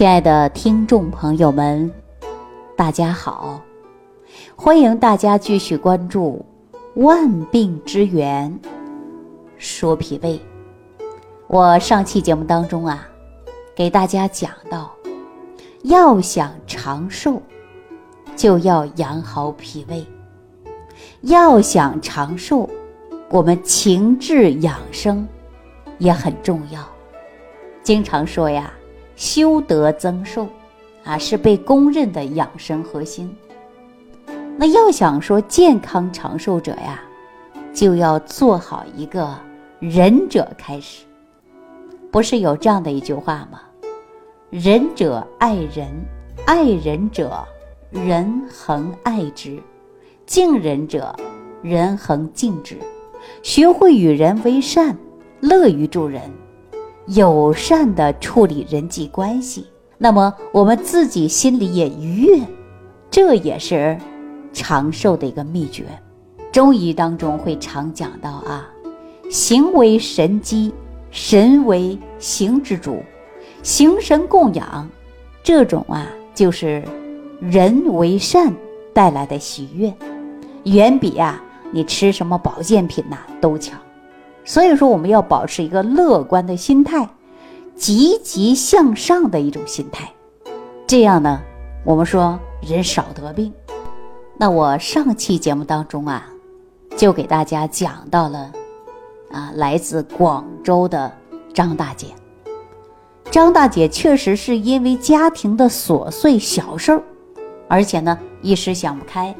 亲爱的听众朋友们，大家好！欢迎大家继续关注《万病之源说脾胃》。我上期节目当中啊，给大家讲到，要想长寿，就要养好脾胃；要想长寿，我们情志养生也很重要。经常说呀。修德增寿，啊，是被公认的养生核心。那要想说健康长寿者呀，就要做好一个仁者开始。不是有这样的一句话吗？仁者爱人，爱人者人恒爱之；敬人者人恒敬之。学会与人为善，乐于助人。友善的处理人际关系，那么我们自己心里也愉悦，这也是长寿的一个秘诀。中医当中会常讲到啊，行为神机，神为形之主，形神供养，这种啊就是人为善带来的喜悦，远比啊你吃什么保健品呐都强。所以说，我们要保持一个乐观的心态，积极向上的一种心态，这样呢，我们说人少得病。那我上期节目当中啊，就给大家讲到了，啊，来自广州的张大姐。张大姐确实是因为家庭的琐碎小事儿，而且呢一时想不开，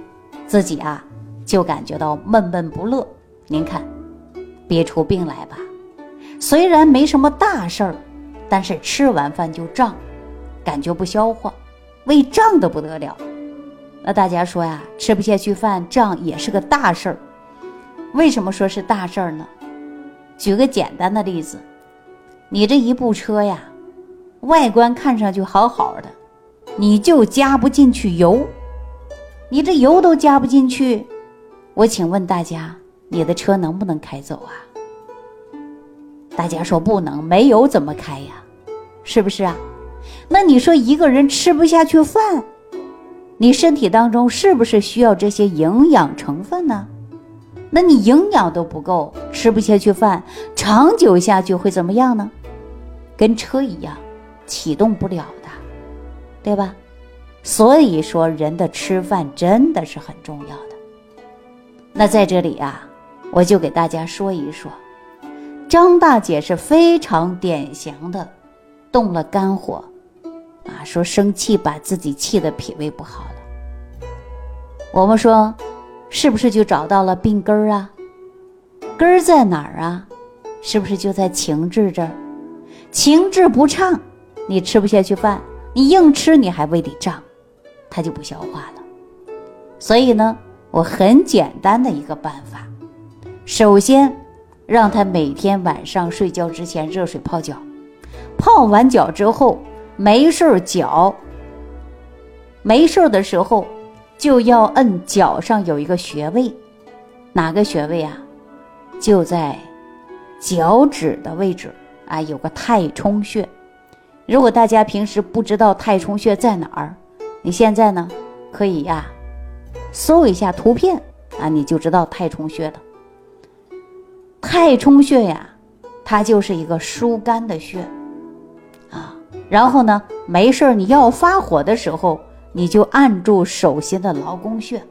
自己啊就感觉到闷闷不乐。您看。憋出病来吧，虽然没什么大事儿，但是吃完饭就胀，感觉不消化，胃胀得不得了。那大家说呀，吃不下去饭胀也是个大事儿。为什么说是大事儿呢？举个简单的例子，你这一部车呀，外观看上去好好的，你就加不进去油，你这油都加不进去，我请问大家。你的车能不能开走啊？大家说不能，没油怎么开呀？是不是啊？那你说一个人吃不下去饭，你身体当中是不是需要这些营养成分呢？那你营养都不够，吃不下去饭，长久下去会怎么样呢？跟车一样，启动不了的，对吧？所以说，人的吃饭真的是很重要的。那在这里啊。我就给大家说一说，张大姐是非常典型的动了肝火，啊，说生气把自己气的脾胃不好了。我们说，是不是就找到了病根儿啊？根儿在哪儿啊？是不是就在情志这儿？情志不畅，你吃不下去饭，你硬吃你还胃里胀，它就不消化了。所以呢，我很简单的一个办法。首先，让他每天晚上睡觉之前热水泡脚，泡完脚之后没事脚，没事的时候就要摁脚上有一个穴位，哪个穴位啊？就在脚趾的位置啊，有个太冲穴。如果大家平时不知道太冲穴在哪儿，你现在呢可以呀搜一下图片啊，你就知道太冲穴的。太冲穴呀，它就是一个疏肝的穴啊。然后呢，没事你要发火的时候，你就按住手心的劳宫穴，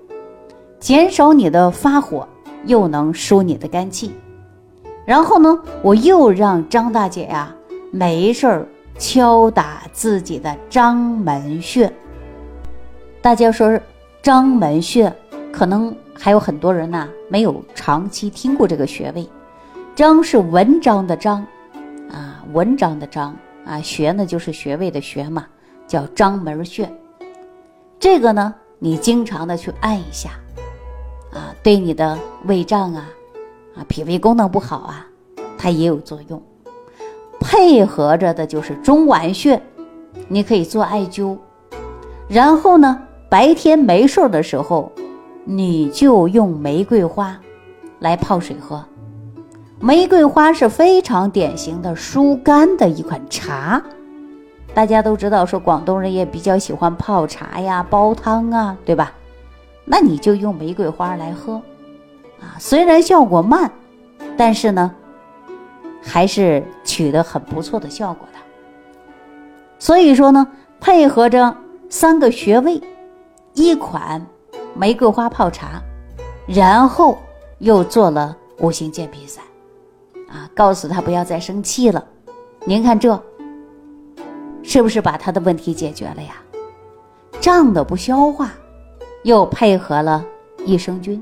减少你的发火，又能疏你的肝气。然后呢，我又让张大姐呀，没事儿敲打自己的章门穴。大家说章门穴，可能还有很多人呐，没有长期听过这个穴位。章是文章的章，啊，文章的章啊，穴呢就是穴位的穴嘛，叫章门穴。这个呢，你经常的去按一下，啊，对你的胃胀啊，啊，脾胃功能不好啊，它也有作用。配合着的就是中脘穴，你可以做艾灸。然后呢，白天没事的时候，你就用玫瑰花来泡水喝。玫瑰花是非常典型的疏肝的一款茶，大家都知道，说广东人也比较喜欢泡茶呀、煲汤啊，对吧？那你就用玫瑰花来喝，啊，虽然效果慢，但是呢，还是取得很不错的效果的。所以说呢，配合着三个穴位，一款玫瑰花泡茶，然后又做了五行健脾散，啊，告诉他不要再生气了。您看这，是不是把他的问题解决了呀？胀的不消化。又配合了益生菌，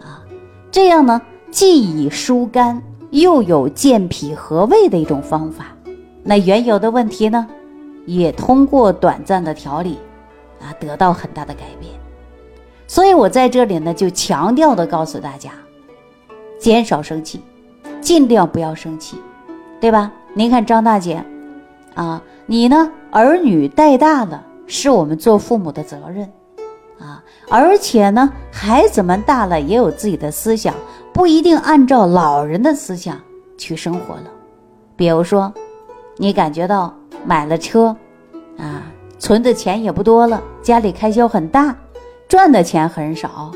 啊，这样呢，既以疏肝，又有健脾和胃的一种方法。那原有的问题呢，也通过短暂的调理，啊，得到很大的改变。所以我在这里呢，就强调的告诉大家，减少生气，尽量不要生气，对吧？您看张大姐，啊，你呢，儿女带大了，是我们做父母的责任。啊，而且呢，孩子们大了也有自己的思想，不一定按照老人的思想去生活了。比如说，你感觉到买了车，啊，存的钱也不多了，家里开销很大，赚的钱很少，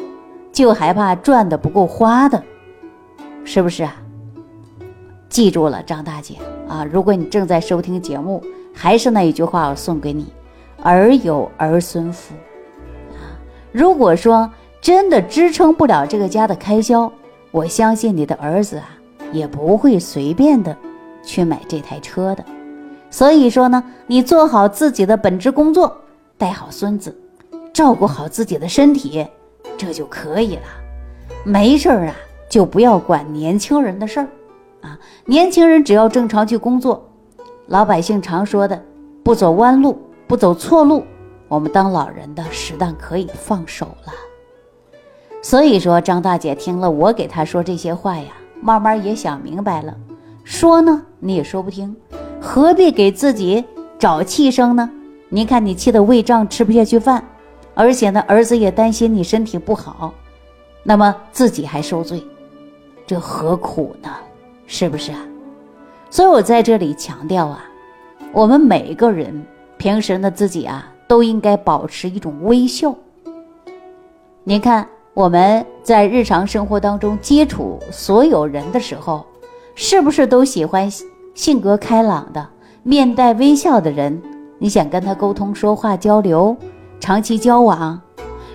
就害怕赚的不够花的，是不是啊？记住了，张大姐啊，如果你正在收听节目，还是那一句话，我送给你：儿有儿孙福。啊如果说真的支撑不了这个家的开销，我相信你的儿子啊也不会随便的去买这台车的。所以说呢，你做好自己的本职工作，带好孙子，照顾好自己的身体，这就可以了。没事儿啊，就不要管年轻人的事儿啊。年轻人只要正常去工作，老百姓常说的，不走弯路，不走错路。我们当老人的适当可以放手了，所以说张大姐听了我给她说这些话呀，慢慢也想明白了。说呢你也说不听，何必给自己找气生呢？你看你气得胃胀，吃不下去饭，而且呢儿子也担心你身体不好，那么自己还受罪，这何苦呢？是不是啊？所以我在这里强调啊，我们每一个人平时呢自己啊。都应该保持一种微笑。您看，我们在日常生活当中接触所有人的时候，是不是都喜欢性格开朗的、面带微笑的人？你想跟他沟通、说话、交流，长期交往。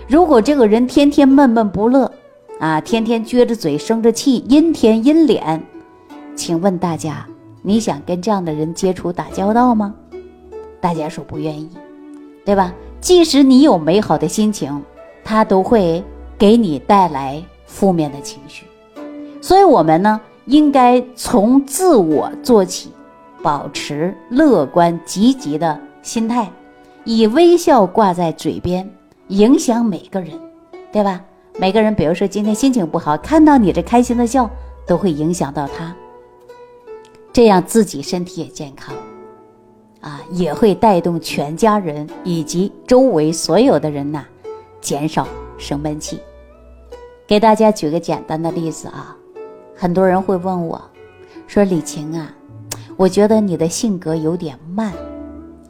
如果这个人天天闷闷不乐，啊，天天撅着嘴、生着气、阴天阴脸，请问大家，你想跟这样的人接触、打交道吗？大家说不愿意。对吧？即使你有美好的心情，他都会给你带来负面的情绪。所以，我们呢，应该从自我做起，保持乐观积极的心态，以微笑挂在嘴边，影响每个人，对吧？每个人，比如说今天心情不好，看到你这开心的笑，都会影响到他，这样自己身体也健康。啊，也会带动全家人以及周围所有的人呐，减少生闷气。给大家举个简单的例子啊，很多人会问我，说李晴啊，我觉得你的性格有点慢。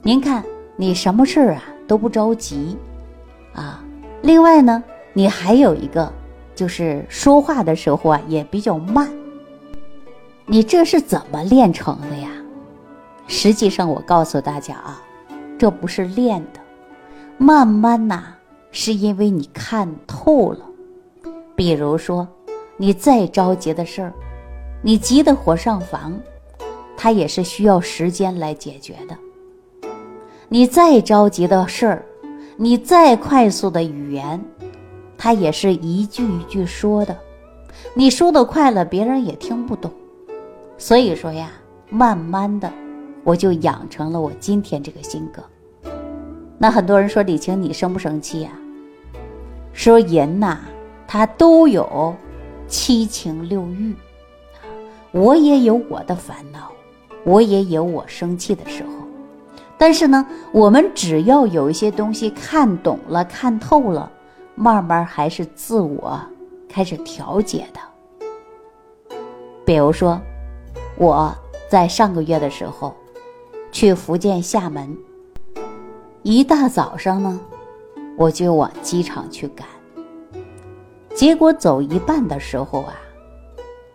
您看你什么事儿啊都不着急啊，另外呢，你还有一个就是说话的时候啊也比较慢。你这是怎么练成的呀？实际上，我告诉大家啊，这不是练的，慢慢呐，是因为你看透了。比如说，你再着急的事儿，你急得火上房，它也是需要时间来解决的。你再着急的事儿，你再快速的语言，它也是一句一句说的。你说的快了，别人也听不懂。所以说呀，慢慢的。我就养成了我今天这个性格。那很多人说李晴，你生不生气呀？说人呐，他都有七情六欲，我也有我的烦恼，我也有我生气的时候。但是呢，我们只要有一些东西看懂了、看透了，慢慢还是自我开始调节的。比如说，我在上个月的时候。去福建厦门。一大早上呢，我就往机场去赶。结果走一半的时候啊，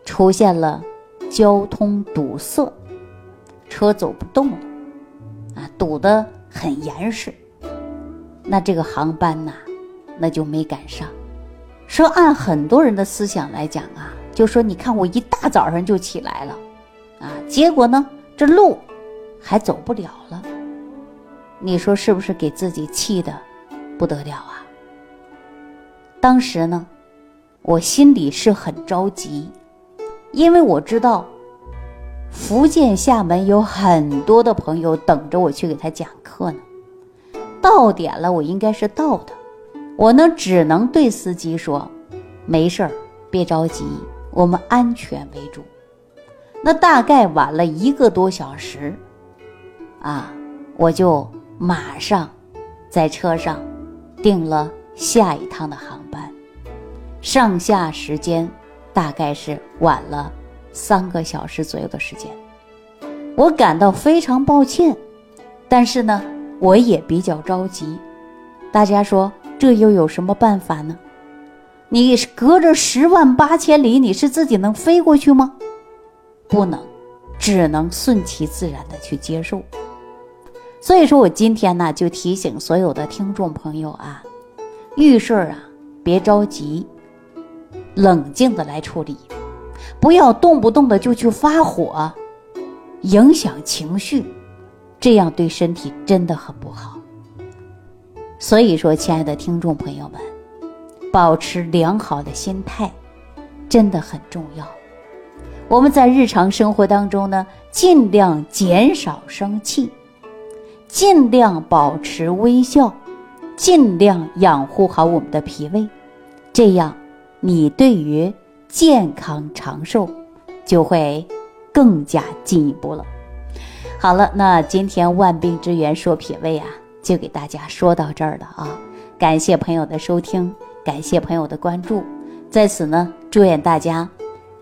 出现了交通堵塞，车走不动了，啊，堵得很严实。那这个航班呐，那就没赶上。说按很多人的思想来讲啊，就说你看我一大早上就起来了，啊，结果呢这路还走不了了。你说是不是给自己气的不得了啊？当时呢，我心里是很着急，因为我知道福建厦门有很多的朋友等着我去给他讲课呢。到点了，我应该是到的。我呢，只能对司机说：“没事儿，别着急，我们安全为主。”那大概晚了一个多小时，啊，我就马上在车上订了下一趟的航班，上下时间大概是晚了三个小时左右的时间。我感到非常抱歉，但是呢，我也比较着急。大家说。这又有什么办法呢？你隔着十万八千里，你是自己能飞过去吗？不能，只能顺其自然的去接受。所以说我今天呢，就提醒所有的听众朋友啊，遇事儿啊，别着急，冷静的来处理，不要动不动的就去发火，影响情绪，这样对身体真的很不好。所以说，亲爱的听众朋友们，保持良好的心态真的很重要。我们在日常生活当中呢，尽量减少生气，尽量保持微笑，尽量养护好我们的脾胃，这样你对于健康长寿就会更加进一步了。好了，那今天万病之源说脾胃啊。就给大家说到这儿了啊！感谢朋友的收听，感谢朋友的关注，在此呢，祝愿大家